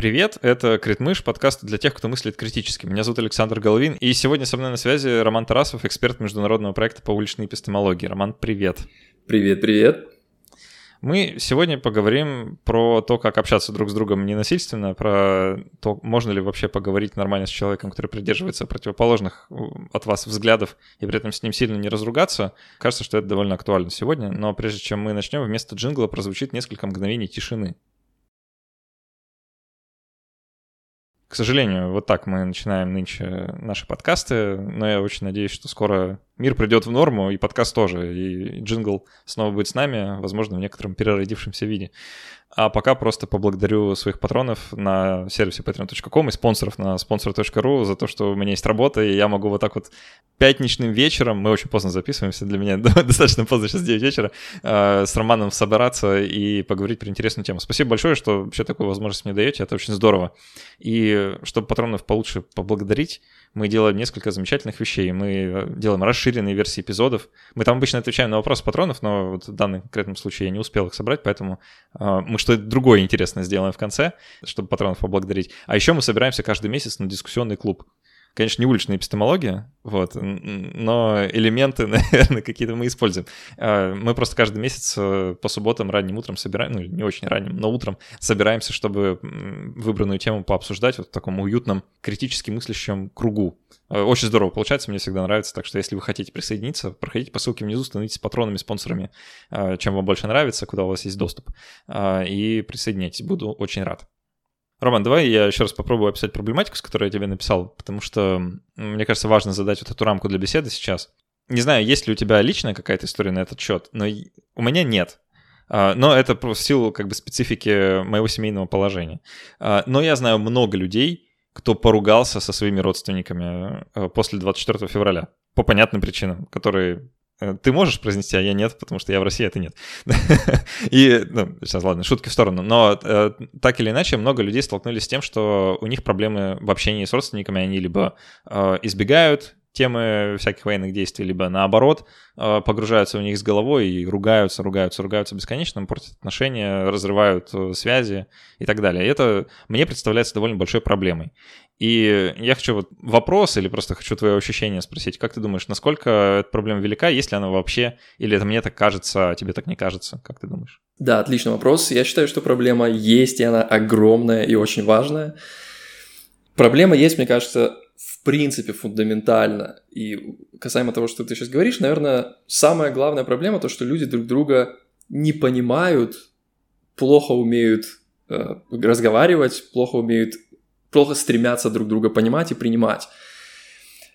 Привет, это Критмыш, подкаст для тех, кто мыслит критически. Меня зовут Александр Головин, и сегодня со мной на связи Роман Тарасов, эксперт международного проекта по уличной эпистемологии. Роман, привет. Привет, привет. Мы сегодня поговорим про то, как общаться друг с другом ненасильственно, про то, можно ли вообще поговорить нормально с человеком, который придерживается противоположных э, от вас взглядов, и при этом с ним сильно не разругаться. Кажется, что это довольно актуально сегодня, но прежде чем мы начнем, вместо джингла прозвучит несколько мгновений тишины. К сожалению, вот так мы начинаем нынче наши подкасты, но я очень надеюсь, что скоро мир придет в норму, и подкаст тоже, и джингл снова будет с нами, возможно, в некотором переродившемся виде. А пока просто поблагодарю своих патронов на сервисе patreon.com и спонсоров на sponsor.ru за то, что у меня есть работа, и я могу вот так вот пятничным вечером, мы очень поздно записываемся, для меня достаточно поздно, сейчас 9 вечера, э, с Романом собираться и поговорить про интересную тему. Спасибо большое, что вообще такую возможность мне даете, это очень здорово. И чтобы патронов получше поблагодарить, мы делаем несколько замечательных вещей. Мы э, делаем расширенные версии эпизодов. Мы там обычно отвечаем на вопросы патронов, но вот в данном конкретном случае я не успел их собрать, поэтому э, мы что-то другое интересное сделаем в конце, чтобы патронов поблагодарить. А еще мы собираемся каждый месяц на дискуссионный клуб. Конечно, не уличная эпистемология, вот, но элементы, наверное, какие-то мы используем. А, мы просто каждый месяц э, по субботам ранним утром собираем, ну, не очень ранним, но утром собираемся, чтобы выбранную тему пообсуждать вот в таком уютном, критически мыслящем кругу. Э, очень здорово получается, мне всегда нравится, так что если вы хотите присоединиться, проходите по ссылке внизу, становитесь патронами, спонсорами, э, чем вам больше нравится, куда у вас есть доступ, и присоединяйтесь, буду очень рад. Роман, давай я еще раз попробую описать проблематику, с которой я тебе написал, потому что мне кажется важно задать вот эту рамку для беседы сейчас. Не знаю, есть ли у тебя личная какая-то история на этот счет, но у меня нет. А, но это в силу как бы специфики моего семейного положения. А, но я знаю много людей, кто поругался со своими родственниками э, после 24 февраля по понятным причинам, которые ты можешь произнести, а я нет, потому что я в России, а ты нет. И, ну, сейчас, ладно, шутки в сторону. Но э, так или иначе, много людей столкнулись с тем, что у них проблемы в общении с родственниками, они либо э, избегают темы всяких военных действий, либо наоборот э, погружаются в них с головой и ругаются, ругаются, ругаются бесконечно, портят отношения, разрывают э, связи и так далее. И это мне представляется довольно большой проблемой. И я хочу вот вопрос или просто хочу твое ощущение спросить. Как ты думаешь, насколько эта проблема велика, есть ли она вообще, или это мне так кажется, а тебе так не кажется? Как ты думаешь? Да, отличный вопрос. Я считаю, что проблема есть, и она огромная и очень важная. Проблема есть, мне кажется, в принципе фундаментально. И касаемо того, что ты сейчас говоришь, наверное, самая главная проблема то, что люди друг друга не понимают, плохо умеют э, разговаривать, плохо умеют, плохо стремятся друг друга понимать и принимать.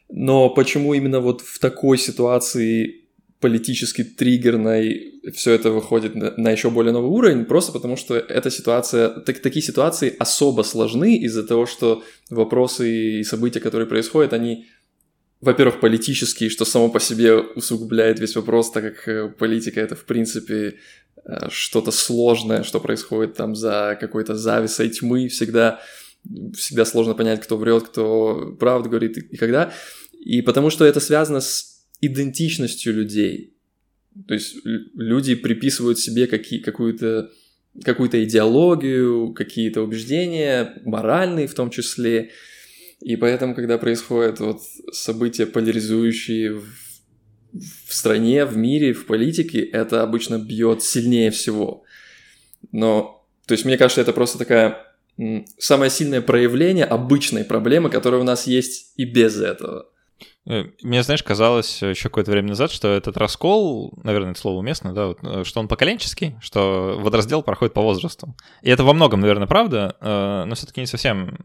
Но почему именно вот в такой ситуации политически триггерной все это выходит на, на еще более новый уровень, просто потому что эта ситуация, так, такие ситуации особо сложны из-за того, что вопросы и события, которые происходят, они, во-первых, политические, что само по себе усугубляет весь вопрос, так как э, политика это, в принципе, э, что-то сложное, что происходит там за какой-то зависой тьмы, всегда, всегда сложно понять, кто врет, кто правду говорит и когда. И потому что это связано с идентичностью людей. То есть люди приписывают себе какие, какую-то какую-то идеологию, какие-то убеждения, моральные в том числе. И поэтому, когда происходят вот события поляризующие в, в стране, в мире, в политике, это обычно бьет сильнее всего. Но, то есть, мне кажется, это просто такая самое сильное проявление обычной проблемы, которая у нас есть и без этого. Э, мне, знаешь, казалось еще какое-то время назад, что этот раскол, наверное, это слово уместно, да, вот, э, что он поколенческий, что водораздел проходит по возрасту. И это во многом, наверное, правда, э, но все-таки не совсем.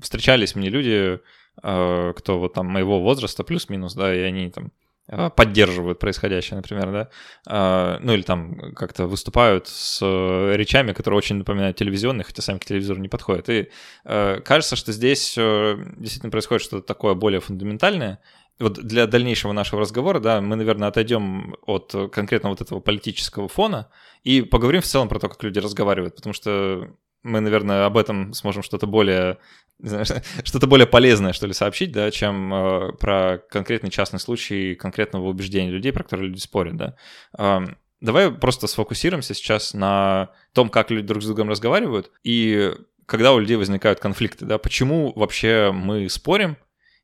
Встречались мне люди, кто вот там моего возраста, плюс-минус, да, и они там поддерживают происходящее, например, да, а, ну или там как-то выступают с речами, которые очень напоминают телевизионные, хотя сами к телевизору не подходят. И а, кажется, что здесь действительно происходит что-то такое более фундаментальное. Вот для дальнейшего нашего разговора, да, мы, наверное, отойдем от конкретно вот этого политического фона и поговорим в целом про то, как люди разговаривают, потому что мы, наверное, об этом сможем что-то более что-то более полезное, что ли, сообщить, да, чем э, про конкретный частный случай конкретного убеждения людей, про которые люди спорят, да. Э, давай просто сфокусируемся сейчас на том, как люди друг с другом разговаривают, и когда у людей возникают конфликты, да, почему вообще мы спорим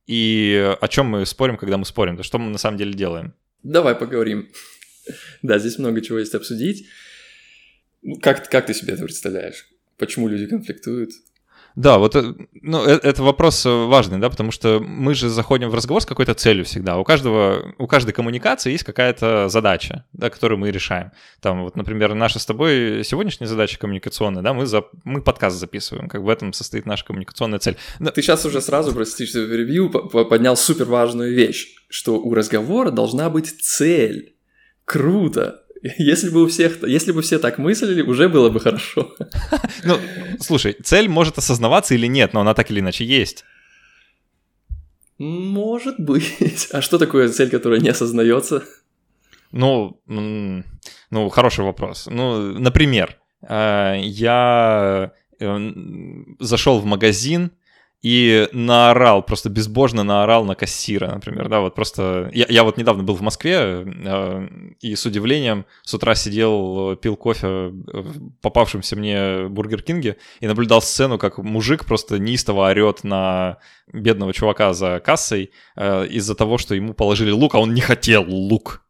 и о чем мы спорим, когда мы спорим, да, что мы на самом деле делаем? Давай поговорим. Да, здесь много чего есть обсудить. Как, как ты себе это представляешь? Почему люди конфликтуют? Да, вот э, ну, это, это вопрос э, важный, да, потому что мы же заходим в разговор с какой-то целью всегда. У каждого, у каждой коммуникации есть какая-то задача, да, которую мы решаем. Там вот, например, наша с тобой сегодняшняя задача коммуникационная, да, мы, за, мы подкаст записываем, как в этом состоит наша коммуникационная цель. Но... Ты сейчас уже сразу, прости, что ревью поднял супер важную вещь, что у разговора должна быть цель. Круто. Если бы у всех, если бы все так мыслили, уже было бы хорошо. Ну, слушай, цель может осознаваться или нет, но она так или иначе есть. Может быть. А что такое цель, которая не осознается? Ну, ну, хороший вопрос. Ну, например, э, я э, зашел в магазин, и наорал, просто безбожно наорал на кассира, например, да, вот просто... Я, я вот недавно был в Москве, э, и с удивлением с утра сидел, пил кофе в попавшемся мне Бургер Кинге и наблюдал сцену, как мужик просто неистово орет на бедного чувака за кассой э, из-за того, что ему положили лук, а он не хотел лук.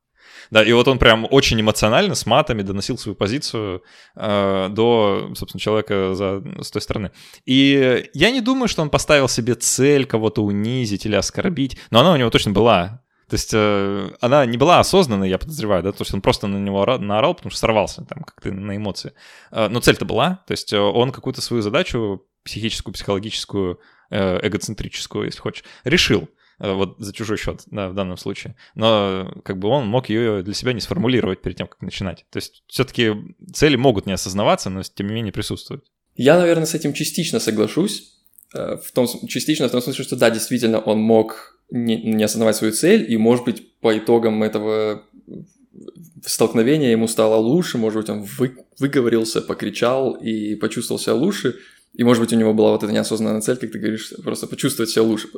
Да, и вот он прям очень эмоционально с матами доносил свою позицию э, до, собственно, человека за, с той стороны. И я не думаю, что он поставил себе цель кого-то унизить или оскорбить, но она у него точно была. То есть э, она не была осознанной, я подозреваю, да, то есть он просто на него наорал, потому что сорвался там как-то на эмоции. Э, но цель-то была, то есть э, он какую-то свою задачу психическую, психологическую, э, эгоцентрическую, если хочешь, решил. Э, вот за чужой счет, да, в данном случае. Но как бы он мог ее для себя не сформулировать перед тем, как начинать. То есть все-таки цели могут не осознаваться, но тем не менее присутствуют. Я, наверное, с этим частично соглашусь. Э, в том, частично в том смысле, что да, действительно, он мог не, не осознавать свою цель, и, может быть, по итогам этого столкновения ему стало лучше, может быть, он вы, выговорился, покричал и почувствовал себя лучше, и, может быть, у него была вот эта неосознанная цель, как ты говоришь, просто почувствовать себя лучше.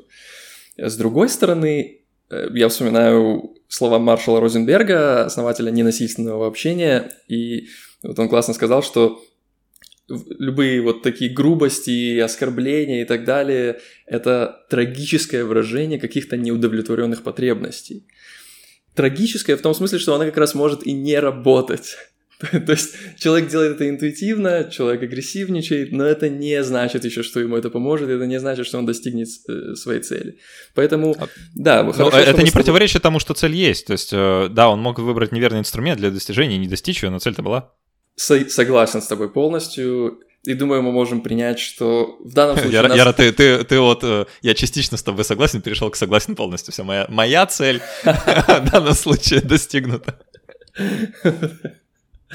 С другой стороны, э, я вспоминаю слова Маршала Розенберга, основателя ненасильственного общения, и вот он классно сказал, что любые вот такие грубости, оскорбления и так далее – это трагическое выражение каких-то неудовлетворенных потребностей. Трагическое в том смысле, что она как раз может и не работать. То есть человек делает это интуитивно, человек агрессивничает, но это не значит еще, что ему это поможет, это не значит, что он достигнет э, своей цели. Поэтому, а, да, но хорошо, Это не противоречит тому, что цель есть. То есть, э, да, он мог выбрать неверный инструмент для достижения и не достичь ее, но цель-то была. Согласен с тобой полностью. И думаю, мы можем принять, что в данном случае... Яра, нас... Яра ты, ты, ты вот... Э, я частично с тобой согласен, перешел к согласен полностью. Все, моя, моя цель в данном случае достигнута.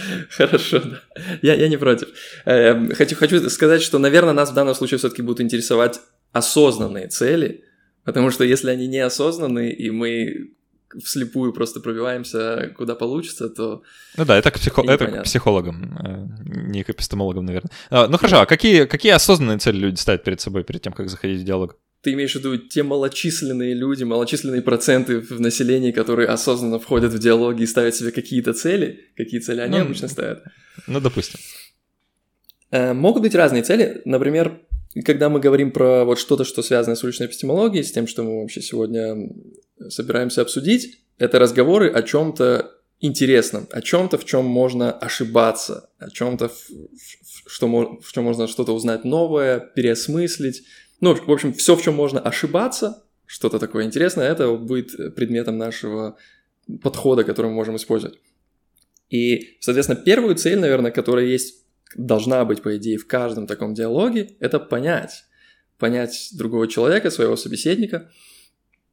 Хорошо, да. Я, я не против. Эм, хочу, хочу сказать, что, наверное, нас в данном случае все-таки будут интересовать осознанные цели, потому что если они неосознанные, и мы вслепую просто пробиваемся, куда получится, то... Ну да, это к, психо... это к психологам, э, не к эпистемологам, наверное. А, ну хорошо, а какие, какие осознанные цели люди ставят перед собой перед тем, как заходить в диалог? Ты имеешь в виду те малочисленные люди, малочисленные проценты в населении, которые осознанно входят в диалоги и ставят себе какие-то цели? Какие цели они ну, обычно ставят? Ну, допустим. Э, могут быть разные цели. Например, когда мы говорим про вот что-то, что связано с уличной эпистемологией, с тем, что мы вообще сегодня собираемся обсудить, это разговоры о чем-то интересном, о чем-то, в чем можно ошибаться, о чем-то, в, в, что, в чем можно что-то узнать новое, переосмыслить, ну, в общем, все, в чем можно ошибаться, что-то такое интересное, это будет предметом нашего подхода, который мы можем использовать. И, соответственно, первую цель, наверное, которая есть, должна быть, по идее, в каждом таком диалоге, это понять. Понять другого человека, своего собеседника.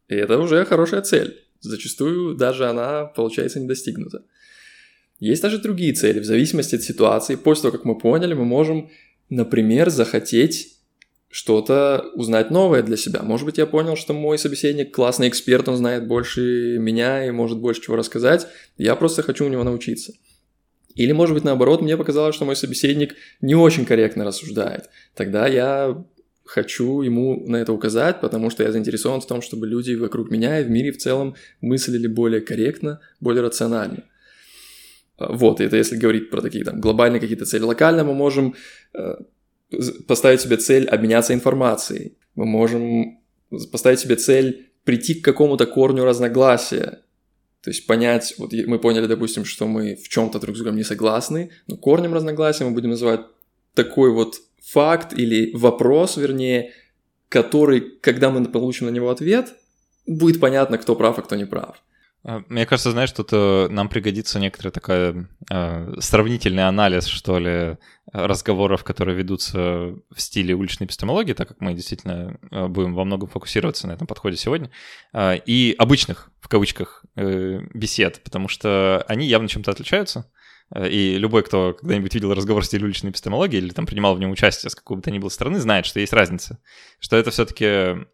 И это уже хорошая цель. Зачастую даже она, получается, не достигнута. Есть даже другие цели. В зависимости от ситуации, после того, как мы поняли, мы можем, например, захотеть что-то узнать новое для себя. Может быть, я понял, что мой собеседник классный эксперт, он знает больше меня и может больше чего рассказать. Я просто хочу у него научиться. Или, может быть, наоборот, мне показалось, что мой собеседник не очень корректно рассуждает. Тогда я хочу ему на это указать, потому что я заинтересован в том, чтобы люди вокруг меня и в мире в целом мыслили более корректно, более рационально. Вот, это если говорить про такие там глобальные какие-то цели. Локально мы можем э, поставить себе цель обменяться информацией. Мы можем поставить себе цель прийти к какому-то корню разногласия. То есть понять, вот мы поняли, допустим, что мы в чем-то друг с другом не согласны, но корнем разногласия мы будем называть такой вот факт или вопрос, вернее, который, когда мы получим на него ответ, будет понятно, кто прав, а кто не прав. А, мне кажется, знаешь, тут э, нам пригодится некоторый такой э, сравнительный анализ, что ли, разговоров, которые ведутся в стиле уличной эпистемологии, так как мы действительно э, будем во многом фокусироваться на этом подходе сегодня, э, и обычных, в кавычках, э, бесед, потому что они явно чем-то отличаются. Э, и любой, кто когда-нибудь видел разговор в стиле уличной эпистемологии или там принимал в нем участие с какой бы то ни было стороны, знает, что есть разница. Что это все-таки,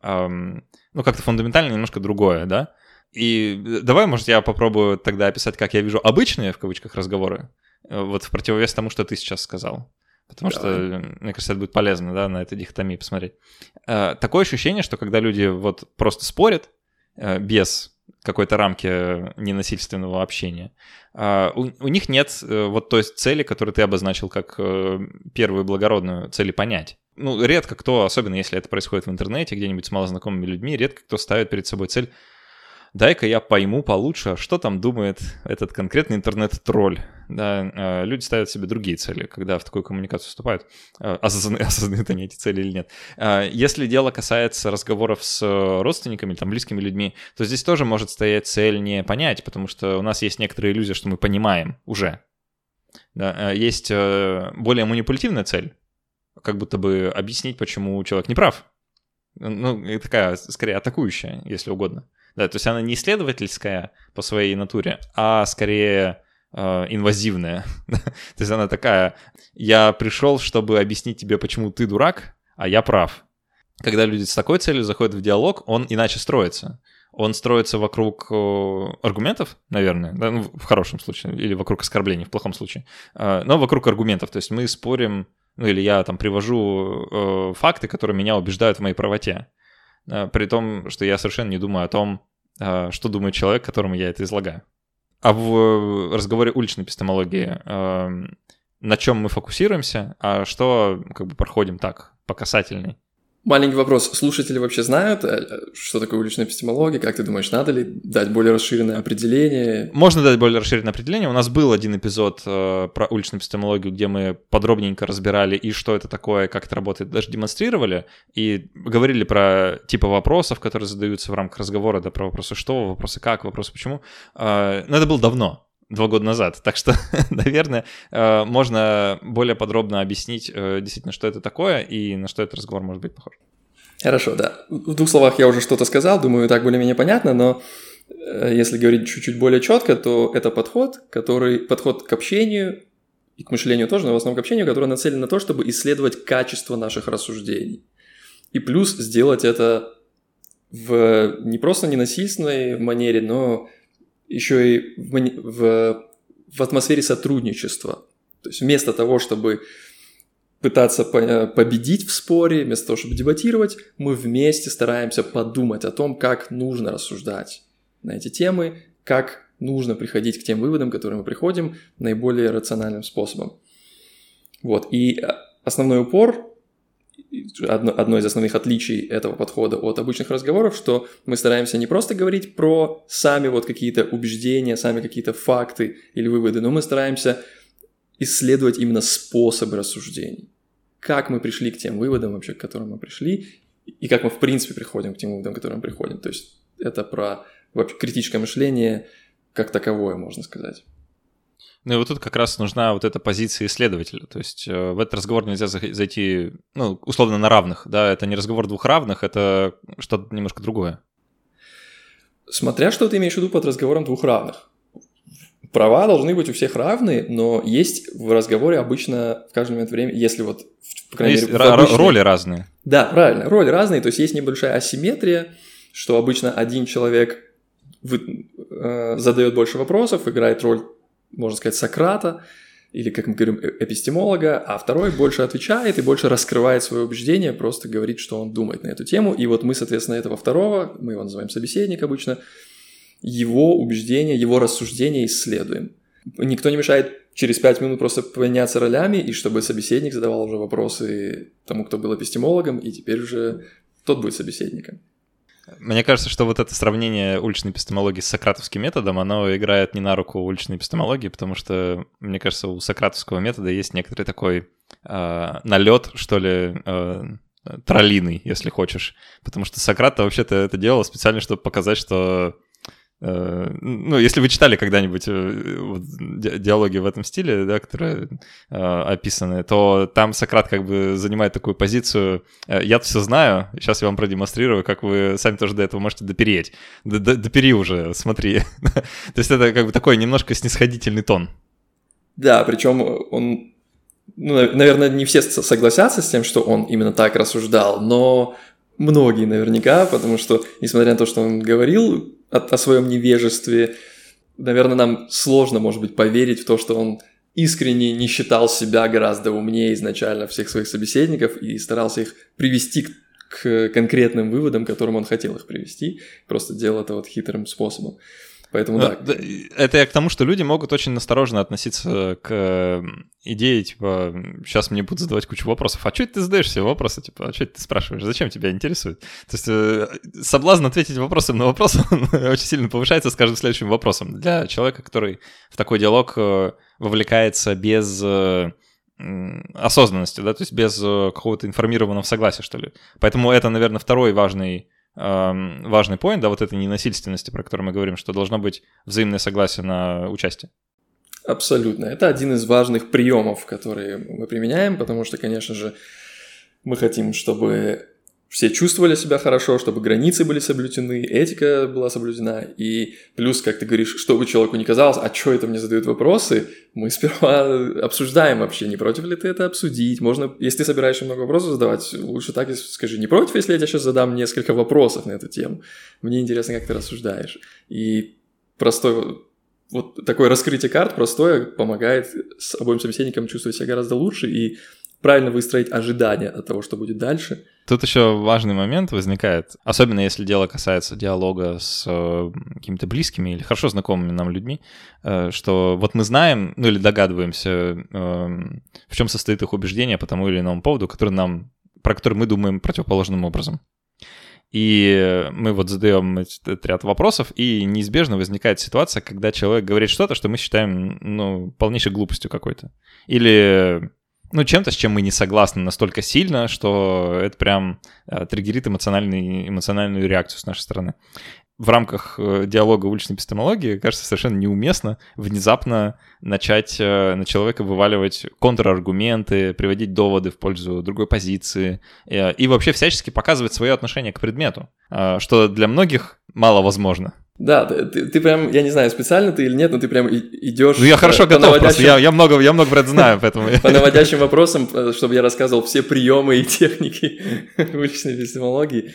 эм, ну, как-то фундаментально немножко другое, да? И э, давай, может, я попробую тогда описать, как я вижу обычные, в кавычках, разговоры, э, вот в противовес тому, что ты сейчас сказал. Потому Давай. что, мне кажется, это будет полезно, да, на этой дихотомии посмотреть. Такое ощущение, что когда люди вот просто спорят без какой-то рамки ненасильственного общения. У, них нет э, вот той цели, которую ты обозначил как э, первую благородную цели понять. Ну, редко кто, особенно если это происходит в интернете, где-нибудь с малознакомыми людьми, редко кто ставит перед собой цель дай-ка я пойму получше, что там думает этот конкретный интернет-тролль. Да, э, люди ставят себе другие цели, когда в такую коммуникацию вступают. Э, осознаны, осознают они эти цели или нет. Э, если дело касается разговоров с родственниками, там, близкими людьми, то здесь тоже может стоять цель не понять, потому что у нас есть некоторая иллюзия, что мы понимаем уже. Да, есть более манипулятивная цель, как будто бы объяснить, почему человек не прав. Ну, такая, скорее, атакующая, если угодно. Да, то есть она не исследовательская по своей натуре, а скорее э, инвазивная. то есть она такая, я пришел, чтобы объяснить тебе, почему ты дурак, а я прав. Когда люди с такой целью заходят в диалог, он иначе строится. Он строится вокруг э, аргументов, наверное, да, ну, в хорошем случае, или вокруг оскорблений, в плохом случае, э, но вокруг аргументов. То есть мы спорим, ну или я там привожу э, факты, которые меня убеждают в моей правоте. Э, при том, что я совершенно не думаю о том, э, что думает человек, которому я это излагаю. А в разговоре уличной эпистемологии эм, на чем мы фокусируемся, а что как бы проходим так, по касательной. Маленький вопрос. Слушатели вообще знают, э, что такое уличная эпистемология? Как ты думаешь, надо ли дать более расширенное определение? Можно дать более расширенное определение. У нас был один эпизод э, про уличную эпистемологию, где мы подробненько разбирали и что это такое, как это работает, даже демонстрировали, и говорили про типы вопросов, которые задаются в рамках разговора, да, про вопросы что, вопросы как, вопросы почему. Э, но это было давно два года назад. Так что, наверное, э, можно более подробно объяснить э, действительно, что это такое и на что этот разговор может быть похож. Хорошо, да. В двух словах я уже что-то сказал, думаю, так более-менее понятно, но э, если говорить чуть-чуть более четко, то это подход, который подход к общению и к мышлению тоже, но в основном к общению, который нацелен на то, чтобы исследовать качество наших рассуждений. И плюс сделать это в не просто ненасильственной манере, но еще и в, в, в атмосфере сотрудничества. То есть вместо того, чтобы пытаться победить в споре, вместо того, чтобы дебатировать, мы вместе стараемся подумать о том, как нужно рассуждать на эти темы, как нужно приходить к тем выводам, к которым мы приходим, наиболее рациональным способом. Вот. И э, основной упор одно, одно из основных отличий этого подхода от обычных разговоров, что мы стараемся не просто говорить про сами вот какие-то убеждения, сами какие-то факты или выводы, но мы стараемся исследовать именно способы рассуждений. Как мы пришли к тем выводам вообще, к которым мы пришли, и как мы в принципе приходим к тем выводам, к которым мы приходим. То есть это про вообще критическое мышление как таковое, можно сказать. Ну и вот тут как раз нужна вот эта позиция исследователя. То есть э, в этот разговор нельзя зайти, ну, условно, на равных. Да, это не разговор двух равных, это что-то немножко другое. Смотря что ты имеешь в виду под разговором двух равных. Права должны быть у всех равны, но есть в разговоре обычно в каждый момент времени, если вот, по крайней есть мере, обычной... роли разные. Да, правильно, роли разные, то есть есть небольшая асимметрия, что обычно один человек вы, э, задает больше вопросов, играет роль можно сказать, Сократа, или, как мы говорим, э, эпистемолога, а второй больше отвечает и больше раскрывает свое убеждение, просто говорит, что он думает на эту тему. И вот мы, соответственно, этого второго, мы его называем собеседник обычно, его убеждения, его рассуждения исследуем. Никто не мешает через пять минут просто поменяться ролями, и чтобы собеседник задавал уже вопросы тому, кто был эпистемологом, и теперь уже тот будет собеседником. Мне кажется, что вот это сравнение уличной эпистемологии с сократовским методом, оно играет не на руку уличной эпистемологии, потому что, мне кажется, у сократовского метода есть некоторый такой э, налет, что ли, э, троллиный, если хочешь. Потому что Сократ вообще-то это делал специально, чтобы показать, что ну, если вы читали когда-нибудь э, диалоги в этом стиле, да, которые э, описаны, то там Сократ как бы занимает такую позицию «я все знаю, сейчас я вам продемонстрирую, как вы сами тоже до этого можете допереть». Допери уже, смотри. То есть это как бы такой немножко снисходительный тон. Да, причем он, ну, наверное, не все согласятся с тем, что он именно так рассуждал, но многие наверняка, потому что, несмотря на то, что он говорил о, о своем невежестве, наверное, нам сложно, может быть, поверить в то, что он искренне не считал себя гораздо умнее изначально всех своих собеседников и старался их привести к, к конкретным выводам, к которым он хотел их привести, просто делал это вот хитрым способом. Поэтому да. Это я к тому, что люди могут очень осторожно относиться к идее, типа, сейчас мне будут задавать кучу вопросов. А что ты задаешь все вопросы? Типа, а что ты спрашиваешь? Зачем тебя интересует? То есть э, соблазн ответить вопросом на вопрос очень сильно повышается с каждым следующим вопросом. Для человека, который в такой диалог э, вовлекается без э, осознанности, да, то есть без какого-то информированного согласия, что ли. Поэтому это, наверное, второй важный важный поинт, да, вот этой ненасильственности, про которую мы говорим, что должно быть взаимное согласие на участие. Абсолютно. Это один из важных приемов, которые мы применяем, потому что, конечно же, мы хотим, чтобы все чувствовали себя хорошо, чтобы границы были соблюдены, этика была соблюдена, и плюс, как ты говоришь, чтобы человеку не казалось, а что это мне задают вопросы, мы сперва обсуждаем вообще, не против ли ты это обсудить, можно, если ты собираешься много вопросов задавать, лучше так и скажи, не против, если я тебе сейчас задам несколько вопросов на эту тему, мне интересно, как ты рассуждаешь, и простой вот такое раскрытие карт простое помогает с обоим собеседникам чувствовать себя гораздо лучше. И правильно выстроить ожидания от того, что будет дальше. Тут еще важный момент возникает, особенно если дело касается диалога с э, какими-то близкими или хорошо знакомыми нам людьми, э, что вот мы знаем, ну или догадываемся, э, в чем состоит их убеждение по тому или иному поводу, который нам, про который мы думаем противоположным образом. И мы вот задаем этот ряд вопросов, и неизбежно возникает ситуация, когда человек говорит что-то, что мы считаем, ну, полнейшей глупостью какой-то. Или ну, чем-то, с чем мы не согласны настолько сильно, что это прям э, триггерит эмоциональный, эмоциональную реакцию с нашей стороны. В рамках э, диалога уличной эпистемологии, кажется, совершенно неуместно внезапно начать э, на человека вываливать контраргументы, приводить доводы в пользу другой позиции э, и вообще всячески показывать свое отношение к предмету, э, что для многих мало возможно. Да, ты, ты прям, я не знаю, специально ты или нет, но ты прям идешь. Ну я хорошо готов, наводящим... просто я, я, много, я много это знаю, поэтому... По наводящим вопросам, э, чтобы я рассказывал все приемы и техники уличной эпистемологии.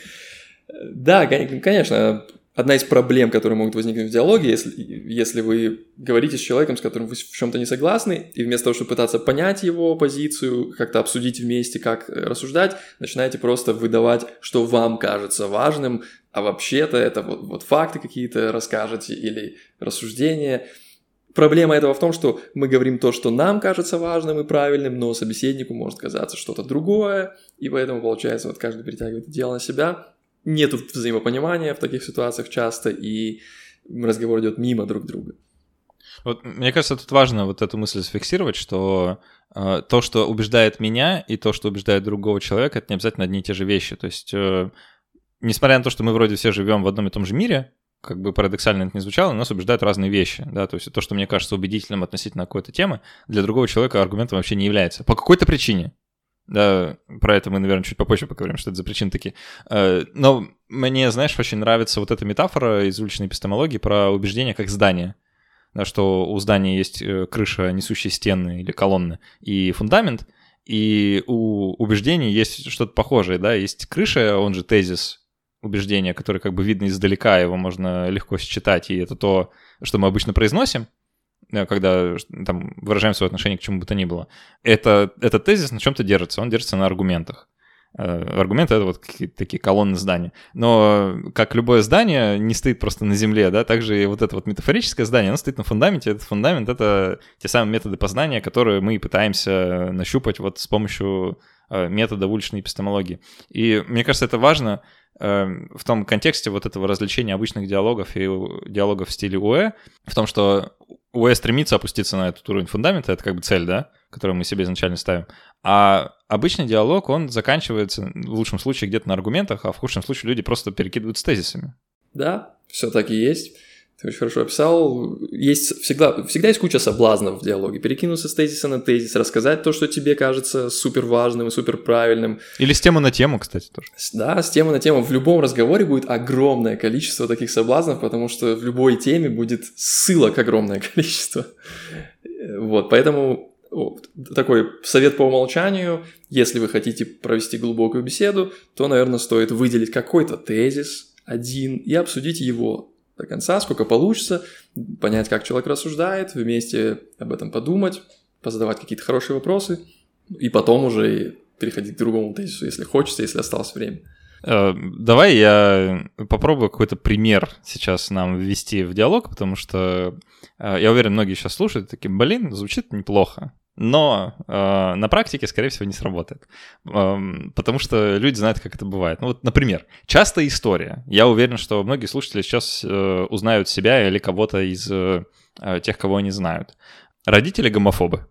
Да, конечно, одна из проблем, которые могут возникнуть в диалоге, если, если вы говорите с человеком, с которым вы в чем-то не согласны, и вместо того, чтобы пытаться понять его позицию, как-то обсудить вместе, как рассуждать, начинаете просто выдавать, что вам кажется важным, а вообще-то это вот, вот факты какие-то расскажете или рассуждения. Проблема этого в том, что мы говорим то, что нам кажется важным и правильным, но собеседнику может казаться что-то другое, и поэтому получается вот каждый перетягивает дело на себя. Нет взаимопонимания в таких ситуациях часто, и разговор идет мимо друг друга. Вот, мне кажется, тут важно вот эту мысль зафиксировать, что э, то, что убеждает меня, и то, что убеждает другого человека, это не обязательно одни и те же вещи. То есть э, несмотря на то, что мы вроде все живем в одном и том же мире, как бы парадоксально это не звучало, нас убеждают разные вещи, да, то есть то, что мне кажется убедительным относительно какой-то темы, для другого человека аргументом вообще не является. По какой-то причине. Да, про это мы, наверное, чуть попозже поговорим, что это за причины такие. Э, но мне, знаешь, очень нравится вот эта метафора из уличной эпистемологии про убеждение как здание. Да, что у здания есть э, крыша, несущие стены или колонны, и фундамент, и у убеждений есть что-то похожее, да, есть крыша, он же тезис, убеждение, которое как бы видно издалека, его можно легко считать, и это то, что мы обычно произносим, э, когда там выражаем свое отношение к чему бы то ни было. Это, этот тезис на чем-то держится, он держится на аргументах. Э, аргументы — это вот такие колонны здания. Но как любое здание не стоит просто на земле, да, также и вот это вот метафорическое здание, оно стоит на фундаменте. Этот фундамент — это те самые методы познания, которые мы пытаемся нащупать вот с помощью э, метода уличной эпистемологии. И мне кажется, это важно в том контексте вот этого развлечения обычных диалогов и диалогов в стиле УЭ, в том, что УЭ стремится опуститься на этот уровень фундамента, это как бы цель, да, которую мы себе изначально ставим. А обычный диалог, он заканчивается в лучшем случае где-то на аргументах, а в худшем случае люди просто перекидывают с тезисами. Да, все так и есть. Ты очень хорошо описал. Есть всегда, всегда есть куча соблазнов в диалоге. Перекинуться с тезиса на тезис, рассказать то, что тебе кажется супер важным и супер правильным. Или с темы на тему, кстати, тоже. Да, с темы на тему. В любом разговоре будет огромное количество таких соблазнов, потому что в любой теме будет ссылок огромное количество. Вот, поэтому такой совет по умолчанию. Если вы хотите провести глубокую беседу, то, наверное, стоит выделить какой-то тезис один и обсудить его до конца, сколько получится, понять, как человек рассуждает, вместе об этом подумать, позадавать какие-то хорошие вопросы, и потом уже переходить к другому тезису, если хочется, если осталось время. Э, давай я попробую какой-то пример сейчас нам ввести в диалог, потому что э, я уверен, многие сейчас слушают, такие, блин, звучит неплохо но э, на практике, скорее всего, не сработает. Э, потому что люди знают, как это бывает. Ну вот, например, частая история. Я уверен, что многие слушатели сейчас э, узнают себя или кого-то из э, тех, кого они знают. Родители гомофобы.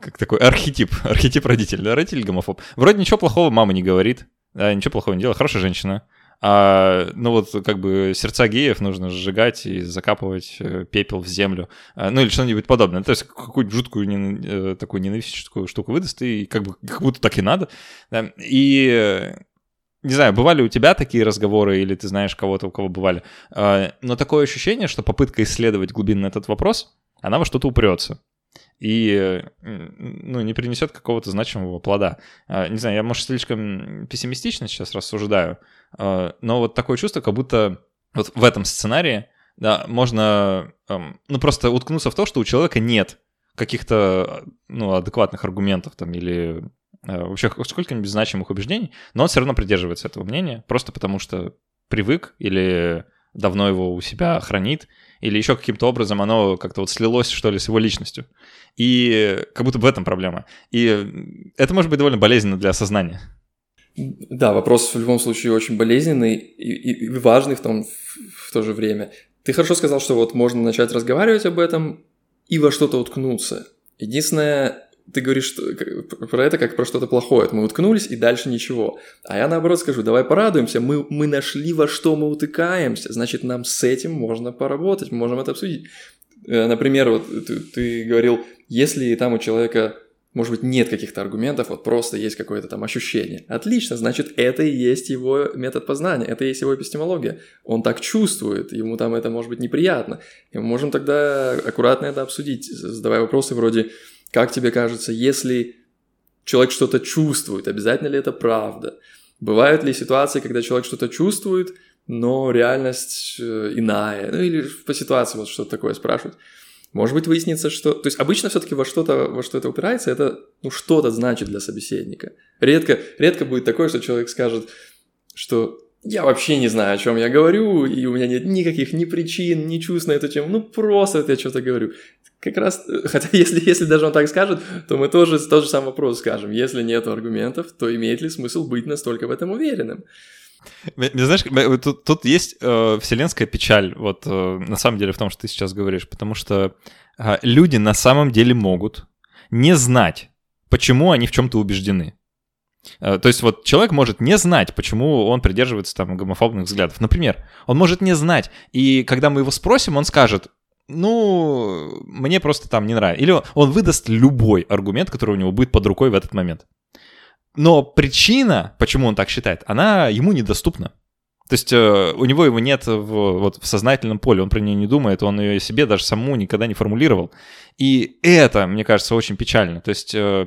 Как такой архетип, архетип родителя. Да? Родитель гомофоб. Вроде ничего плохого мама не говорит, да, ничего плохого не делает, хорошая женщина. А, ну вот как бы сердца геев нужно сжигать и закапывать э, пепел в землю, а, ну или что-нибудь подобное. То есть какую-то жуткую не, такую ненавистическую штуку выдаст, и как бы как будто так и надо. Да? И не знаю, бывали у тебя такие разговоры, или ты знаешь кого-то, у кого бывали, а, но такое ощущение, что попытка исследовать глубинно этот вопрос, она во что-то упрется и ну, не принесет какого-то значимого плода. А, не знаю, я, может, слишком пессимистично сейчас рассуждаю, а, но вот такое чувство, как будто вот в этом сценарии да, можно ну, просто уткнуться в то, что у человека нет каких-то ну, адекватных аргументов там или а, вообще сколько-нибудь значимых убеждений, но он все равно придерживается этого мнения, просто потому что привык или давно его у себя хранит, или еще каким-то образом оно как-то вот слилось, что ли, с его личностью. И как будто в этом проблема. И это может быть довольно болезненно для осознания. Да, вопрос в любом случае очень болезненный и, и важный в, том, в то же время. Ты хорошо сказал, что вот можно начать разговаривать об этом и во что-то уткнуться. Единственное, ты говоришь про это как про что-то плохое. Мы уткнулись, и дальше ничего. А я наоборот скажу, давай порадуемся, мы, мы нашли, во что мы утыкаемся, значит, нам с этим можно поработать, мы можем это обсудить. Э, например, вот ты, ты говорил, если там у человека, может быть, нет каких-то аргументов, вот просто есть какое-то там ощущение. Отлично, значит, это и есть его метод познания, это и есть его эпистемология. Он так чувствует, ему там это может быть неприятно. И мы можем тогда аккуратно это обсудить, задавая вопросы вроде как тебе кажется, если человек что-то чувствует, обязательно ли это правда? Бывают ли ситуации, когда человек что-то чувствует, но реальность э, иная? Ну или по ситуации вот что-то такое спрашивают. Может быть, выяснится, что... То есть обычно все-таки во что-то, во что это упирается, это ну, что-то значит для собеседника. Редко, редко будет такое, что человек скажет, что я вообще не знаю, о чем я говорю, и у меня нет никаких ни причин, ни чувств на эту тему, ну просто вот я что-то говорю. Как раз, хотя если, если даже он так скажет, то мы тоже тот же самый вопрос скажем. Если нет аргументов, то имеет ли смысл быть настолько в этом уверенным? Знаешь, тут, тут есть э, вселенская печаль, вот э, на самом деле в том, что ты сейчас говоришь, потому что э, люди на самом деле могут не знать, почему они в чем-то убеждены. Э, то есть вот человек может не знать, почему он придерживается там гомофобных взглядов. Например, он может не знать, и когда мы его спросим, он скажет, ну, мне просто там не нравится. Или он выдаст любой аргумент, который у него будет под рукой в этот момент. Но причина, почему он так считает, она ему недоступна. То есть э, у него его нет в, вот, в сознательном поле, он про нее не думает, он ее себе даже саму никогда не формулировал. И это, мне кажется, очень печально. То есть э,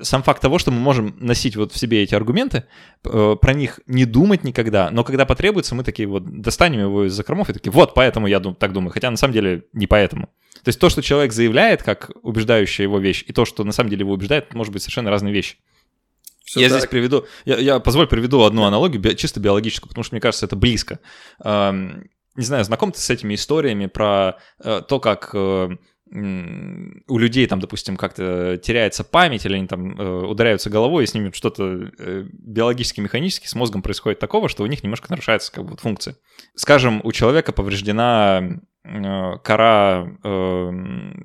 сам факт того, что мы можем носить вот в себе эти аргументы, э, про них не думать никогда, но когда потребуется, мы такие вот достанем его из закромов и такие, вот, поэтому я так думаю, хотя на самом деле не поэтому. То есть то, что человек заявляет как убеждающая его вещь, и то, что на самом деле его убеждает, может быть совершенно разные вещи. Всё я так. здесь приведу, я, я позволь приведу одну аналогию, би- чисто биологическую, потому что мне кажется, это близко. Эм, не знаю, знаком ты с этими историями про э, то, как э, у людей там, допустим, как-то теряется память, или они там э, ударяются головой, и с ними что-то э, биологически, механически с мозгом происходит такого, что у них немножко нарушается как бы вот функция. Скажем, у человека повреждена э, кора э,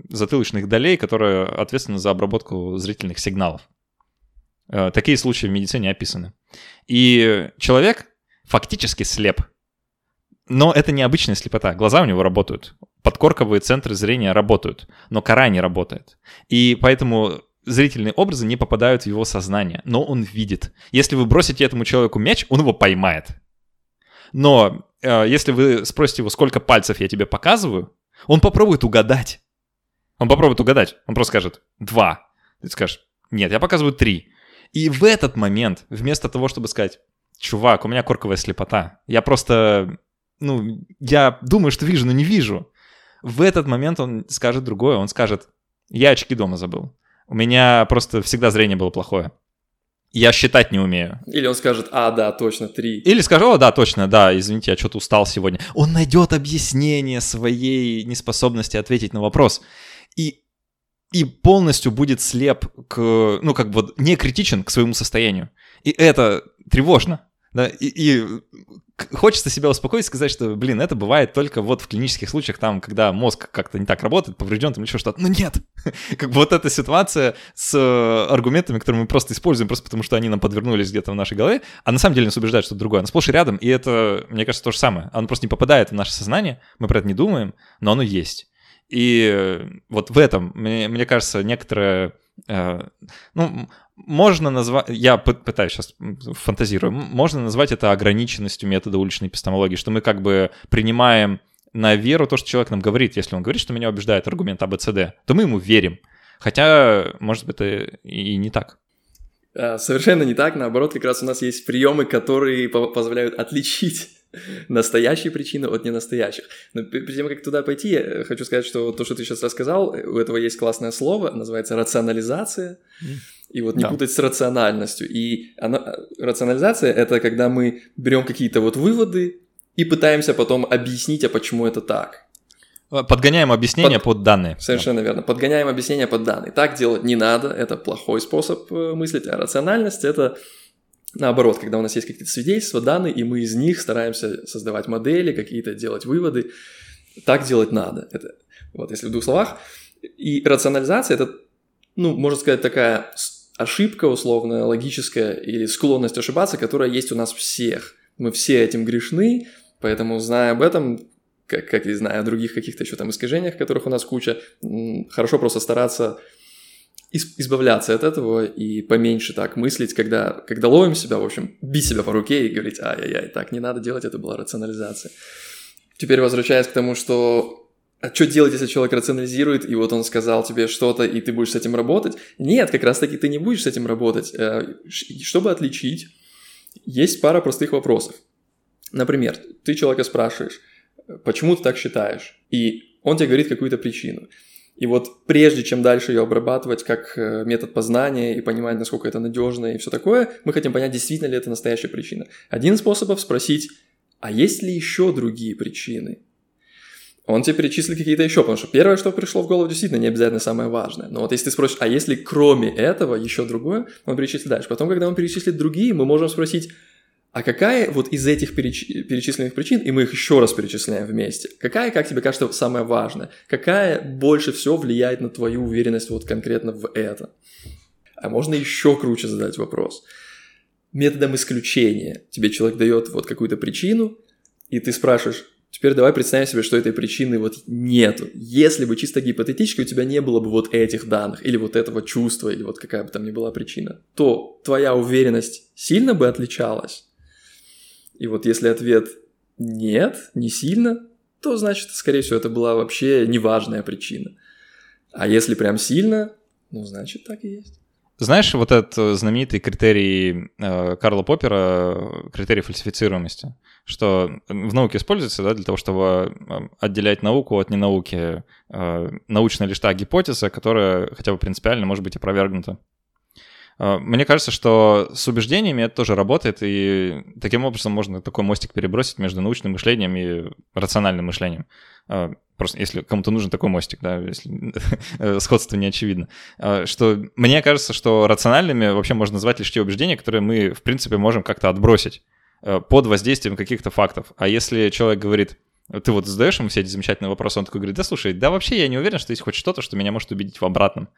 затылочных долей, которая ответственна за обработку зрительных сигналов. Такие случаи в медицине описаны. И человек фактически слеп. Но это не обычная слепота. Глаза у него работают. Подкорковые центры зрения работают. Но кора не работает. И поэтому зрительные образы не попадают в его сознание. Но он видит. Если вы бросите этому человеку мяч, он его поймает. Но э, если вы спросите его, сколько пальцев я тебе показываю, он попробует угадать. Он попробует угадать. Он просто скажет «два». Ты скажешь «нет, я показываю три». И в этот момент, вместо того, чтобы сказать «чувак, у меня корковая слепота, я просто, ну, я думаю, что вижу, но не вижу», в этот момент он скажет другое. Он скажет «я очки дома забыл, у меня просто всегда зрение было плохое, я считать не умею». Или он скажет, а, да, точно, три. Или скажу, о, да, точно, да, извините, я что-то устал сегодня. Он найдет объяснение своей неспособности ответить на вопрос. И, и полностью будет слеп к, ну, как бы, не критичен к своему состоянию. И это тревожно. Да, и, и хочется себя успокоить и сказать, что, блин, это бывает только вот в клинических случаях, там, когда мозг как-то не так работает, поврежден там еще что-то. Но нет! Как бы вот эта ситуация с э, аргументами, которые мы просто используем, просто потому что они нам подвернулись где-то в нашей голове, а на самом деле нас убеждает что-то другое. Оно сплошь и рядом, и это, мне кажется, то же самое. Оно просто не попадает в наше сознание, мы про это не думаем, но оно есть. И э, вот в этом, мне, мне кажется, некоторое... э, ну, можно назвать... Я пы- пытаюсь сейчас фантазирую. Можно назвать это ограниченностью метода уличной эпистемологии, что мы как бы принимаем на веру то, что человек нам говорит. Если он говорит, что меня убеждает аргумент АБЦД, то мы ему верим. Хотя, может быть, это и не так. А, Совершенно не так, наоборот, как раз у нас есть приемы, которые по- позволяют отличить настоящие причины от ненастоящих. Но пе- перед тем, как туда пойти, я хочу сказать, что то, что ты сейчас рассказал, у этого есть классное слово, называется рационализация. И вот не Да. путать с рациональностью. И она, рационализация — это когда мы берем какие-то вот выводы и пытаемся потом объяснить, а почему это так. Подгоняем объяснение Под- под, данные. Совершенно верно. Подгоняем объяснение под данные. Так делать не надо, это плохой способ э, мыслить, а рациональность это наоборот, когда у нас есть какие-то свидетельства, данные, и мы из них стараемся создавать модели, какие-то делать выводы. Так делать надо. Это вот если в двух словах. И рационализация это, ну, можно сказать, такая ошибка условная, логическая или склонность ошибаться, которая есть у нас всех. Мы все этим грешны, поэтому, зная об этом, как, как и зная о других каких-то еще там искажениях, которых у нас куча, хорошо просто стараться из- избавляться от этого и поменьше так мыслить, когда, когда ловим себя, в общем, бить себя по руке и говорить, ай-яй-яй, так не надо делать, это была рационализация. Теперь возвращаясь к тому, что а что делать, если человек рационализирует, и вот он сказал тебе что-то, и ты будешь с этим работать? Нет, как раз-таки ты не будешь с этим работать. Э, Чтобы отличить, есть пара простых вопросов. Например, ты человека спрашиваешь, почему ты так считаешь? И он тебе говорит какую-то причину. И вот прежде чем дальше ее обрабатывать как э, метод познания и понимать, насколько это надежно и все такое, мы хотим понять, действительно ли это настоящая причина. Один из способов спросить, а есть ли еще другие причины? Он тебе перечислит какие-то еще, потому что первое, что пришло в голову, действительно не обязательно самое важное. Но вот если ты спросишь, а есть ли кроме этого еще другое, он перечислит дальше. Потом, когда он перечислит другие, мы можем спросить, а какая вот из этих переч- перечисленных причин, и мы их еще раз перечисляем вместе, какая, как тебе кажется, самая важная? Какая больше всего влияет на твою уверенность вот конкретно в это? А можно еще круче задать вопрос. Методом исключения тебе человек дает вот какую-то причину, и ты спрашиваешь, теперь давай представим себе, что этой причины вот нету. Если бы чисто гипотетически у тебя не было бы вот этих данных, или вот этого чувства, или вот какая бы там ни была причина, то твоя уверенность сильно бы отличалась. И вот если ответ нет, не сильно, то значит, скорее всего, это была вообще неважная причина. А если прям сильно, ну, значит, так и есть. Знаешь, вот этот э, знаменитый критерий э, Карла Поппера, э, критерий фальсифицируемости, что в науке используется да, для того, чтобы э, отделять науку от ненауки. Э, научная лишь та гипотеза, которая хотя бы принципиально может быть опровергнута. Э, мне кажется, что с убеждениями это тоже работает, и таким образом можно такой мостик перебросить между научным мышлением и рациональным мышлением. Э, просто если кому-то нужен такой мостик, да, если сходство не очевидно. Э, что мне кажется, что рациональными вообще можно назвать лишь те убеждения, которые мы, в принципе, можем как-то отбросить под воздействием каких-то фактов. А если человек говорит, ты вот задаешь ему все эти замечательные вопросы, он такой говорит, да слушай, да вообще я не уверен, что есть хоть что-то, что меня может убедить в обратном.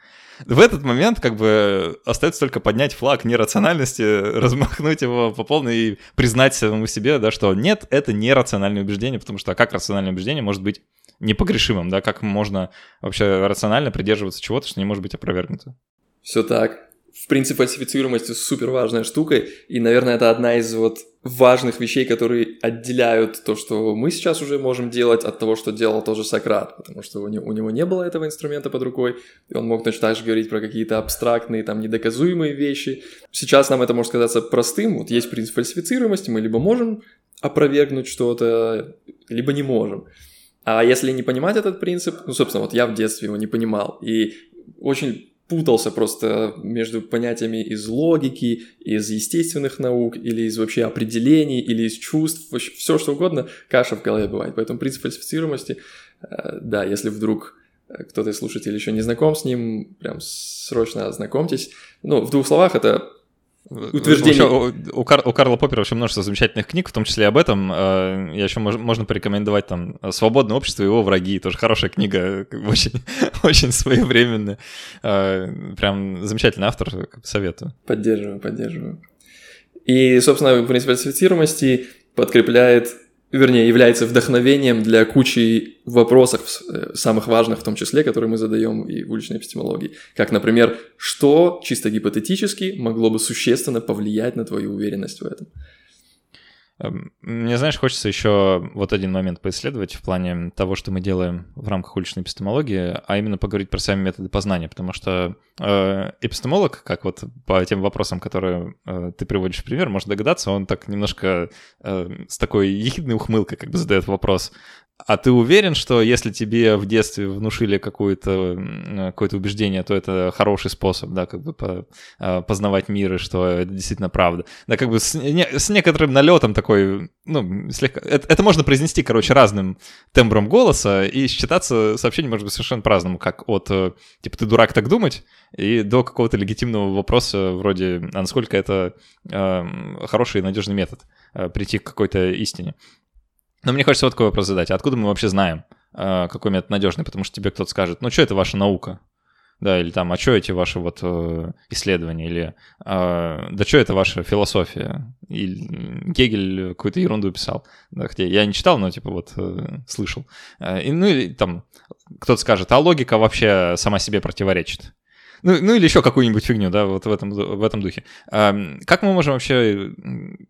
В этот момент как бы остается только поднять флаг нерациональности, размахнуть его по полной и признать самому себе, да, что нет, это не рациональное убеждение, потому что а как рациональное убеждение может быть непогрешимым, да, как можно вообще рационально придерживаться чего-то, что не может быть опровергнуто. Все так в принципе, фальсифицируемость супер важная штука, и, наверное, это одна из вот важных вещей, которые отделяют то, что мы сейчас уже можем делать, от того, что делал тот же Сократ, потому что у него, у него не было этого инструмента под рукой, и он мог точно так же говорить про какие-то абстрактные, там, недоказуемые вещи. Сейчас нам это может казаться простым, вот есть принцип фальсифицируемости, мы либо можем опровергнуть что-то, либо не можем. А если не понимать этот принцип, ну, собственно, вот я в детстве его не понимал, и очень путался просто между понятиями из логики, из естественных наук, или из вообще определений, или из чувств, все что угодно, каша в голове бывает. Поэтому принцип фальсифицируемости, э, да, если вдруг кто-то из слушателей еще не знаком с ним, прям срочно ознакомьтесь. Ну, в двух словах, это утверждение. У, у, Кар, у Карла Поппера вообще множество замечательных книг, в том числе об этом. Э, я еще мож, можно порекомендовать там «Свободное общество и его враги». Тоже хорошая книга, очень, очень своевременная. Э, прям замечательный автор, советую. Поддерживаю, поддерживаю. И, собственно, принцип фальсифицируемости подкрепляет вернее, является вдохновением для кучи вопросов, э, самых важных в том числе, которые мы задаем и в уличной эпистемологии. Как, например, что чисто гипотетически могло бы существенно повлиять на твою уверенность в этом? Эм, мне, знаешь, хочется еще вот один момент поисследовать в плане того, что мы делаем в рамках уличной эпистемологии, а именно поговорить про сами методы познания, потому что э, эпистемолог, как вот по тем вопросам, которые э, ты приводишь в пример, может догадаться, он так немножко э, с такой ехидной ухмылкой как бы задает вопрос, а ты уверен, что если тебе в детстве внушили какое-то какое убеждение, то это хороший способ, да, как бы по, а, познавать мир и что это действительно правда? Да, как бы с, не, с некоторым налетом такой, ну, слегка... Это, это можно произнести, короче, разным тембром голоса и считаться сообщение может быть совершенно по-разному, как от, э, типа, ты дурак так думать, и до какого-то легитимного вопроса вроде, а насколько это э, хороший и надежный метод э, прийти к какой-то истине. Но мне хочется вот такой вопрос задать. Откуда мы вообще знаем, э, какой метод надежный? Потому что тебе кто-то скажет, ну что это ваша наука? Да, или там, а что эти ваши вот э, исследования? Или э, да что это ваша философия? Или Гегель какую-то ерунду писал. Да, хотя я не читал, но типа вот слышал. И, ну или там кто-то скажет, а логика вообще сама себе противоречит. Ну, ну или еще какую-нибудь фигню, да, вот в этом, в этом духе. Как мы можем вообще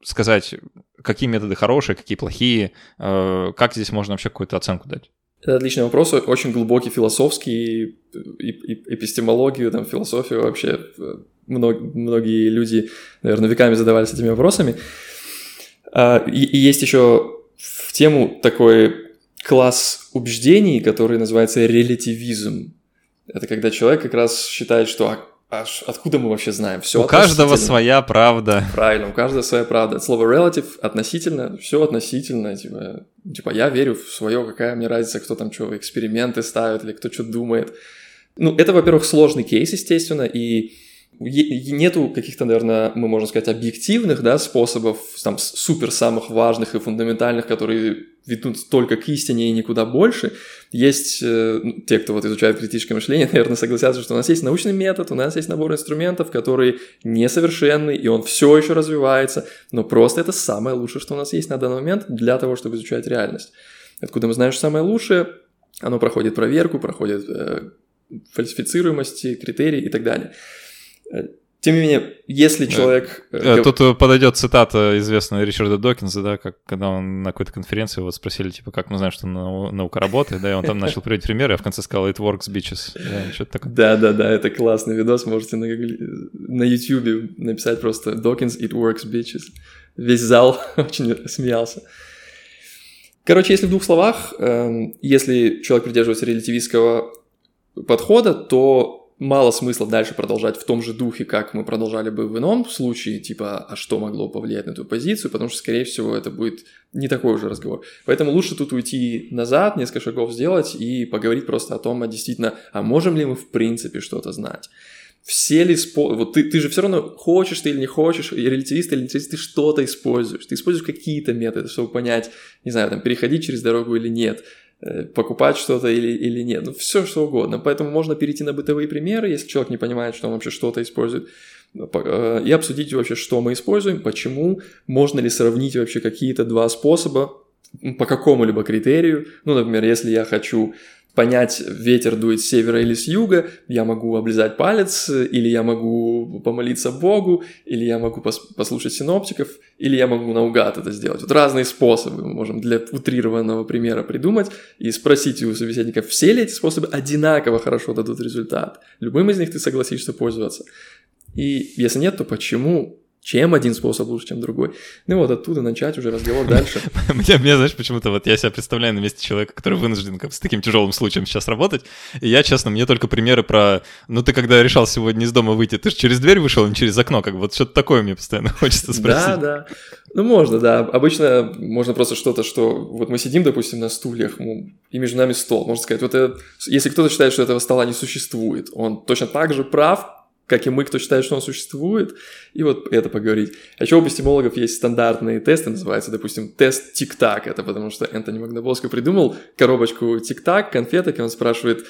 сказать, какие методы хорошие, какие плохие? Э, как здесь можно вообще какую-то оценку дать? Это отличный вопрос, очень глубокий, философский, и, эпистемологию, там, философию вообще. Мног, многие люди, наверное, веками задавались этими вопросами. А, и, и есть еще в тему такой класс убеждений, который называется релятивизм. Это когда человек как раз считает, что а, а откуда мы вообще знаем? Все у каждого своя правда. Правильно, у каждого своя правда. Это слово relative относительно, все относительно. Типа, типа я верю в свое, какая мне разница, кто там что, эксперименты ставит или кто что думает. Ну, это, во-первых, сложный кейс, естественно, и нету каких-то, наверное, мы можем сказать, объективных, да, способов, там, супер самых важных и фундаментальных, которые ведут только к истине и никуда больше. Есть э, ну, те, кто вот изучает критическое мышление, наверное, согласятся, что у нас есть научный метод, у нас есть набор инструментов, который несовершенный, и он все еще развивается, но просто это самое лучшее, что у нас есть на данный момент для того, чтобы изучать реальность. Откуда мы знаем, что самое лучшее? Оно проходит проверку, проходит э, фальсифицируемости, критерии и так далее. Тем не менее, если человек... Э, э, тут подойдет цитата известная Ричарда Докинза, да, как, когда он на какой-то конференции вот спросили, типа, как мы знаем, что наука работает, да, и он там начал приводить примеры, а в конце сказал «it works, bitches». Да, что-то такое. Да-да-да, это классный видос, можете на, на YouTube написать просто «Dawkins, it works, bitches». Весь зал очень смеялся. Короче, если в двух словах, эм, если человек придерживается релятивистского подхода, то мало смысла дальше продолжать в том же духе, как мы продолжали бы в ином случае, типа, а что могло повлиять на эту позицию, потому что, скорее всего, это будет не такой уже разговор. Поэтому лучше тут уйти назад, несколько шагов сделать и поговорить просто о том, а действительно, а можем ли мы в принципе что-то знать. Все ли спо... Вот ты, ты же все равно хочешь ты или не хочешь, и релятивист или релятивист, ты что-то используешь. Ты используешь какие-то методы, чтобы понять, не знаю, там, переходить через дорогу или нет покупать что-то или, или нет. Ну, все что угодно. Поэтому можно перейти на бытовые примеры, если человек не понимает, что он вообще что-то использует, э, и обсудить вообще, что мы используем, почему, можно ли сравнить вообще какие-то два способа по какому-либо критерию. Ну, например, если я хочу понять, ветер дует с севера или с юга, я могу облизать палец, или я могу помолиться Богу, или я могу пос послушать синоптиков, или я могу наугад это сделать. Вот разные способы мы можем для утрированного примера придумать и спросить у собеседника, все ли эти способы одинаково хорошо дадут результат. Любым из них ты согласишься пользоваться. И если нет, то почему? Чем один способ лучше, чем другой. Ну вот оттуда начать уже разговор дальше. Мне, мне, знаешь, почему-то вот я себя представляю на месте человека, который вынужден как, с таким тяжелым случаем сейчас работать. И я, честно, мне только примеры про... Ну ты когда решал сегодня из дома выйти, ты же через дверь вышел, а не через окно, как вот что-то такое мне постоянно хочется спросить. Да, да. Ну можно, да. Обычно можно просто что-то, что... Вот мы сидим, допустим, на стульях, и между нами стол. Можно сказать, вот это... Если кто-то считает, что этого стола не существует, он точно так же прав, как и мы, кто считает, что он существует, и вот это поговорить. А еще у эпистемологов есть стандартные тесты, называется, допустим, тест тик-так, это потому что Энтони Магнабоско придумал коробочку тик-так, конфеток, и он спрашивает,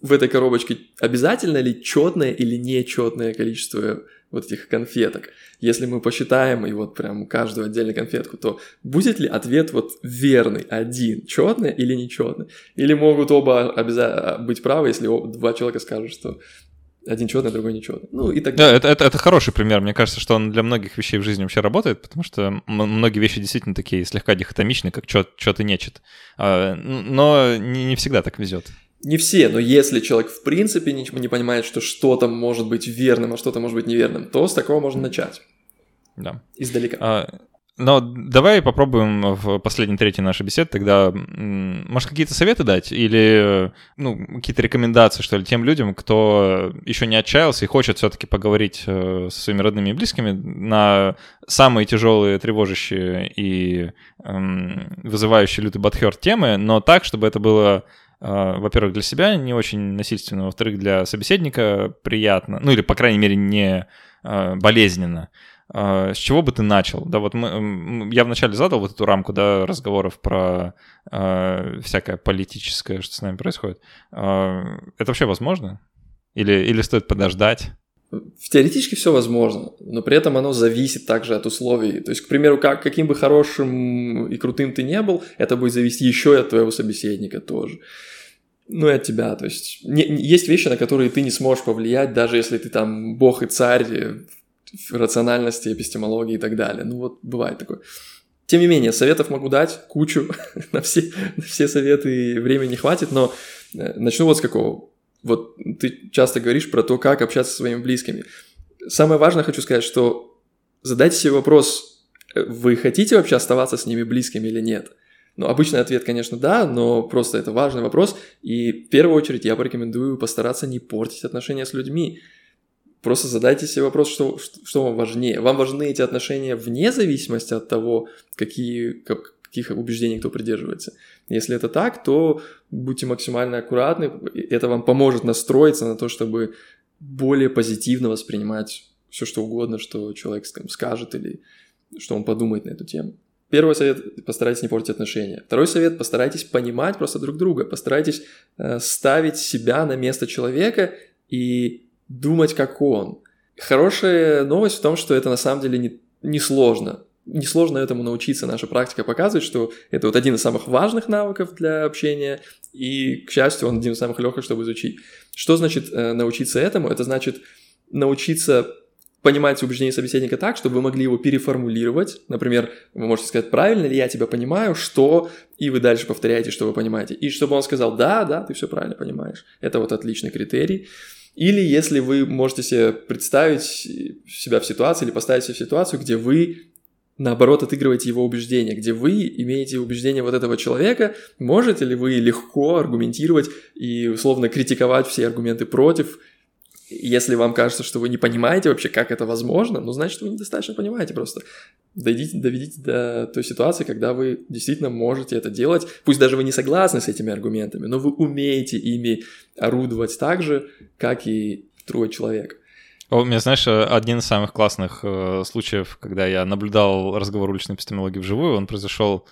в этой коробочке обязательно ли четное или нечетное количество вот этих конфеток. Если мы посчитаем и вот прям каждую отдельную конфетку, то будет ли ответ вот верный, один, четный или нечетный? Или могут оба обяза- быть правы, если два человека скажут, что один четный, другой нечетный. Ну и так далее. Да, это, это, это хороший пример. Мне кажется, что он для многих вещей в жизни вообще работает, потому что многие вещи действительно такие слегка дихотомичные, как чет и нечет. А, но не, не всегда так везет. Не все, но если человек в принципе не, не понимает, что что-то может быть верным, а что-то может быть неверным, то с такого можно начать. Да. Издалека. А, но давай попробуем в последней трети нашей беседы тогда, может, какие-то советы дать или ну, какие-то рекомендации, что ли, тем людям, кто еще не отчаялся и хочет все-таки поговорить э, со своими родными и близкими на самые тяжелые, тревожащие и эм, вызывающие лютый бадхерт темы, но так, чтобы это было э, во-первых, для себя не очень насильственно, во-вторых, для собеседника приятно, ну или, по крайней мере, не э, болезненно. А, с чего бы ты начал? Да, вот мы, я вначале задал вот эту рамку, да, разговоров про э, всякое политическое, что с нами происходит. Э, это вообще возможно? Или, или стоит подождать? Теоретически все возможно, но при этом оно зависит также от условий. То есть, к примеру, как, каким бы хорошим и крутым ты не был, это будет зависеть еще и от твоего собеседника тоже. Ну и от тебя. То есть, не, есть вещи, на которые ты не сможешь повлиять, даже если ты там бог и царь рациональности, эпистемологии и так далее. Ну вот бывает такое. Тем не менее, советов могу дать кучу, на, все, на все советы времени не хватит, но э, начну вот с какого. Вот ты часто говоришь про то, как общаться со своими близкими. Самое важное хочу сказать, что задайте себе вопрос, э, вы хотите вообще оставаться с ними близкими или нет? Ну, обычный ответ, конечно, да, но просто это важный вопрос. И в первую очередь я порекомендую постараться не портить отношения с людьми. Просто задайте себе вопрос, что, что вам важнее. Вам важны эти отношения вне зависимости от того, какие, как, каких убеждений кто придерживается. Если это так, то будьте максимально аккуратны. Это вам поможет настроиться на то, чтобы более позитивно воспринимать все, что угодно, что человек скажет или что он подумает на эту тему. Первый совет – постарайтесь не портить отношения. Второй совет – постарайтесь понимать просто друг друга, постарайтесь э, ставить себя на место человека и думать как он. Хорошая новость в том, что это на самом деле не, не сложно. Не сложно этому научиться. Наша практика показывает, что это вот один из самых важных навыков для общения, и, к счастью, он один из самых легких, чтобы изучить. Что значит э, научиться этому? Это значит научиться понимать убеждение собеседника так, чтобы вы могли его переформулировать. Например, вы можете сказать, правильно ли я тебя понимаю, что... И вы дальше повторяете, что вы понимаете. И чтобы он сказал, да, да, ты все правильно понимаешь. Это вот отличный критерий. Или если вы можете себе представить себя в ситуации или поставить себя в ситуацию, где вы наоборот отыгрываете его убеждения, где вы имеете убеждения вот этого человека, можете ли вы легко аргументировать и условно критиковать все аргументы против Если вам кажется, что вы не понимаете вообще, как это возможно, ну, значит, вы недостаточно понимаете просто. Дойдите, доведите до той ситуации, когда вы действительно можете это делать. Пусть даже вы не согласны с этими аргументами, но вы умеете ими орудовать так же, как и другой человек. У меня, знаешь, один из самых классных э, случаев, когда я наблюдал разговор уличной эпистемологии вживую, он произошел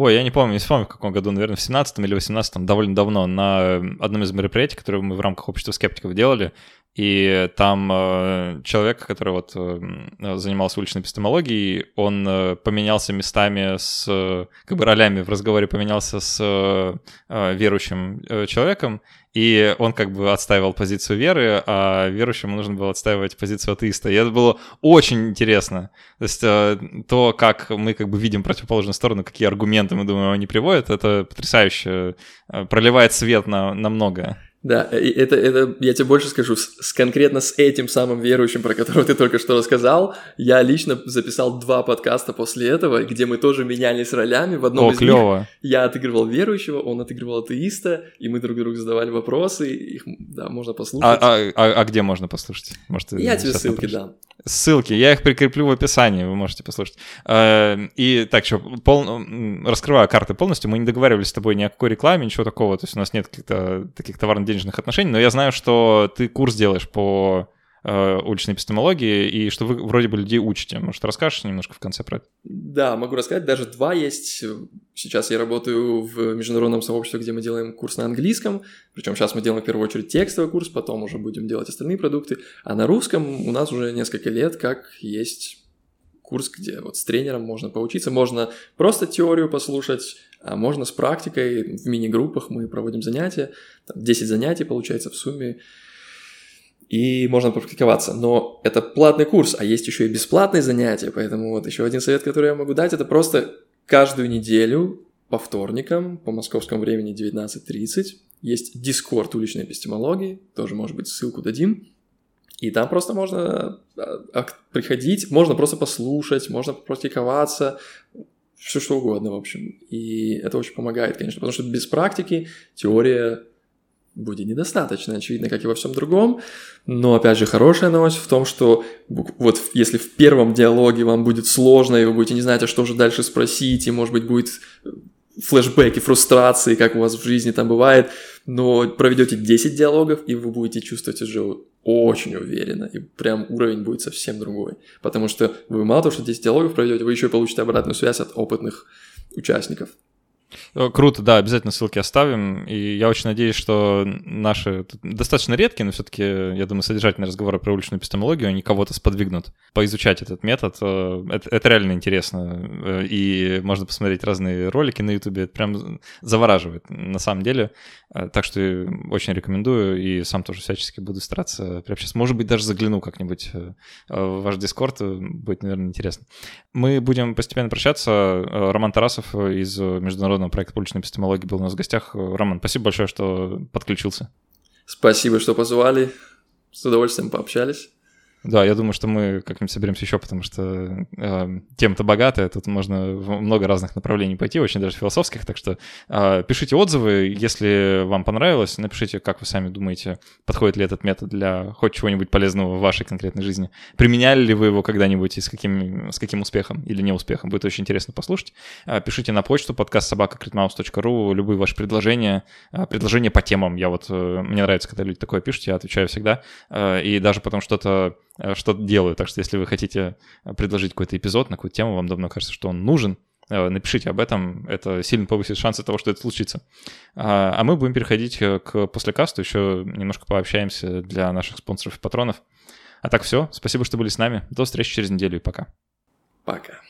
Ой, я не помню, не вспомню, в каком году, наверное, в 17 или 18 довольно давно, на одном из мероприятий, которые мы в рамках общества скептиков делали, и там э, человек, который вот э, занимался уличной эпистемологией, он э, поменялся местами с, как бы ролями в разговоре поменялся с э, верующим э, человеком, и он как бы отстаивал позицию веры, а верующему нужно было отстаивать позицию атеиста. И это было очень интересно. То есть э, то, как мы как бы видим противоположную сторону, какие аргументы мы думаем они приводят, это потрясающе э, проливает свет на, на многое. Да, это, это, я тебе больше скажу, с, с, конкретно с этим самым верующим, про которого ты только что рассказал, я лично записал два подкаста после этого, где мы тоже менялись ролями. В одном О, из клево. них я отыгрывал верующего, он отыгрывал атеиста, и мы друг другу задавали вопросы, их, да, можно послушать. А, а, а, а где можно послушать? Может, я тебе ссылки напишешь? дам. Ссылки, я их прикреплю в описании, вы можете послушать. Э, и так, что, пол... раскрываю карты полностью, мы не договаривались с тобой ни о какой рекламе, ничего такого, то есть у нас нет каких-то таких товарно-денежных отношений, но я знаю, что ты курс делаешь по Э, уличной эпистемологии, и что вы вроде бы людей учите. Может, расскажешь немножко в конце про это? Да, могу рассказать. Даже два есть. Сейчас я работаю в международном сообществе, где мы делаем курс на английском. Причем сейчас мы делаем в первую очередь текстовый курс, потом уже будем делать остальные продукты. А на русском у нас уже несколько лет как есть курс, где вот с тренером можно поучиться, можно просто теорию послушать, а можно с практикой, в мини-группах мы проводим занятия, там 10 занятий получается в сумме, и можно практиковаться. Но это платный курс, а есть еще и бесплатные занятия, поэтому вот еще один совет, который я могу дать, это просто каждую неделю по вторникам, по московскому времени 19.30, есть Дискорд уличной эпистемологии, тоже, может быть, ссылку дадим, и там просто можно а, приходить, можно просто послушать, можно практиковаться, все что угодно, в общем. И это очень помогает, конечно, потому что без практики теория будет недостаточно, очевидно, как и во всем другом. Но, опять же, хорошая новость в том, что вот если в первом диалоге вам будет сложно, и вы будете не знать, а что же дальше спросить, и, может быть, будет э, флешбеки, фрустрации, как у вас в жизни там бывает, но проведете 10 диалогов, и вы будете чувствовать уже очень уверенно, и прям уровень будет совсем другой. Потому что вы мало того, что 10 диалогов проведете, вы еще и получите обратную связь от опытных участников. Э, круто, да, обязательно ссылки оставим. И я очень надеюсь, что наши достаточно редкие, но все-таки, я думаю, содержательные разговоры про уличную эпистемологию, они кого-то сподвигнут поизучать этот метод. Э, это, это реально интересно. Э, и можно посмотреть разные ролики на YouTube. Это прям завораживает, на самом деле. Так что очень рекомендую. И сам тоже всячески буду стараться приобщаться. Может быть, даже загляну как-нибудь в ваш Дискорд. Будет, наверное, интересно. Мы будем постепенно прощаться. Роман Тарасов из Международного международного проекта публичной эпистемологии был у нас в гостях. Роман, спасибо большое, что подключился. Спасибо, что позвали. С удовольствием пообщались. Да, я думаю, что мы как-нибудь соберемся еще, потому что э, тема-то богатая, тут можно в много разных направлений пойти, очень даже философских, так что э, пишите отзывы, если вам понравилось, напишите, как вы сами думаете, подходит ли этот метод для хоть чего-нибудь полезного в вашей конкретной жизни. Применяли ли вы его когда-нибудь и с каким, с каким успехом или неуспехом, будет очень интересно послушать. Э, пишите на почту подкаст собака.критмаус.ру любые ваши предложения, э, предложения по темам. Я вот, э, мне нравится, когда люди такое пишут, я отвечаю всегда, э, и даже потом что-то что делаю. Так что если вы хотите э, предложить какой-то эпизод на какую-то тему, вам давно кажется, что он нужен, э, напишите об этом, это сильно повысит шансы того, что это случится. А, а мы будем переходить к послекасту, еще немножко пообщаемся для наших спонсоров и патронов. А так все, спасибо, что были с нами. До встречи через неделю и пока. Пока.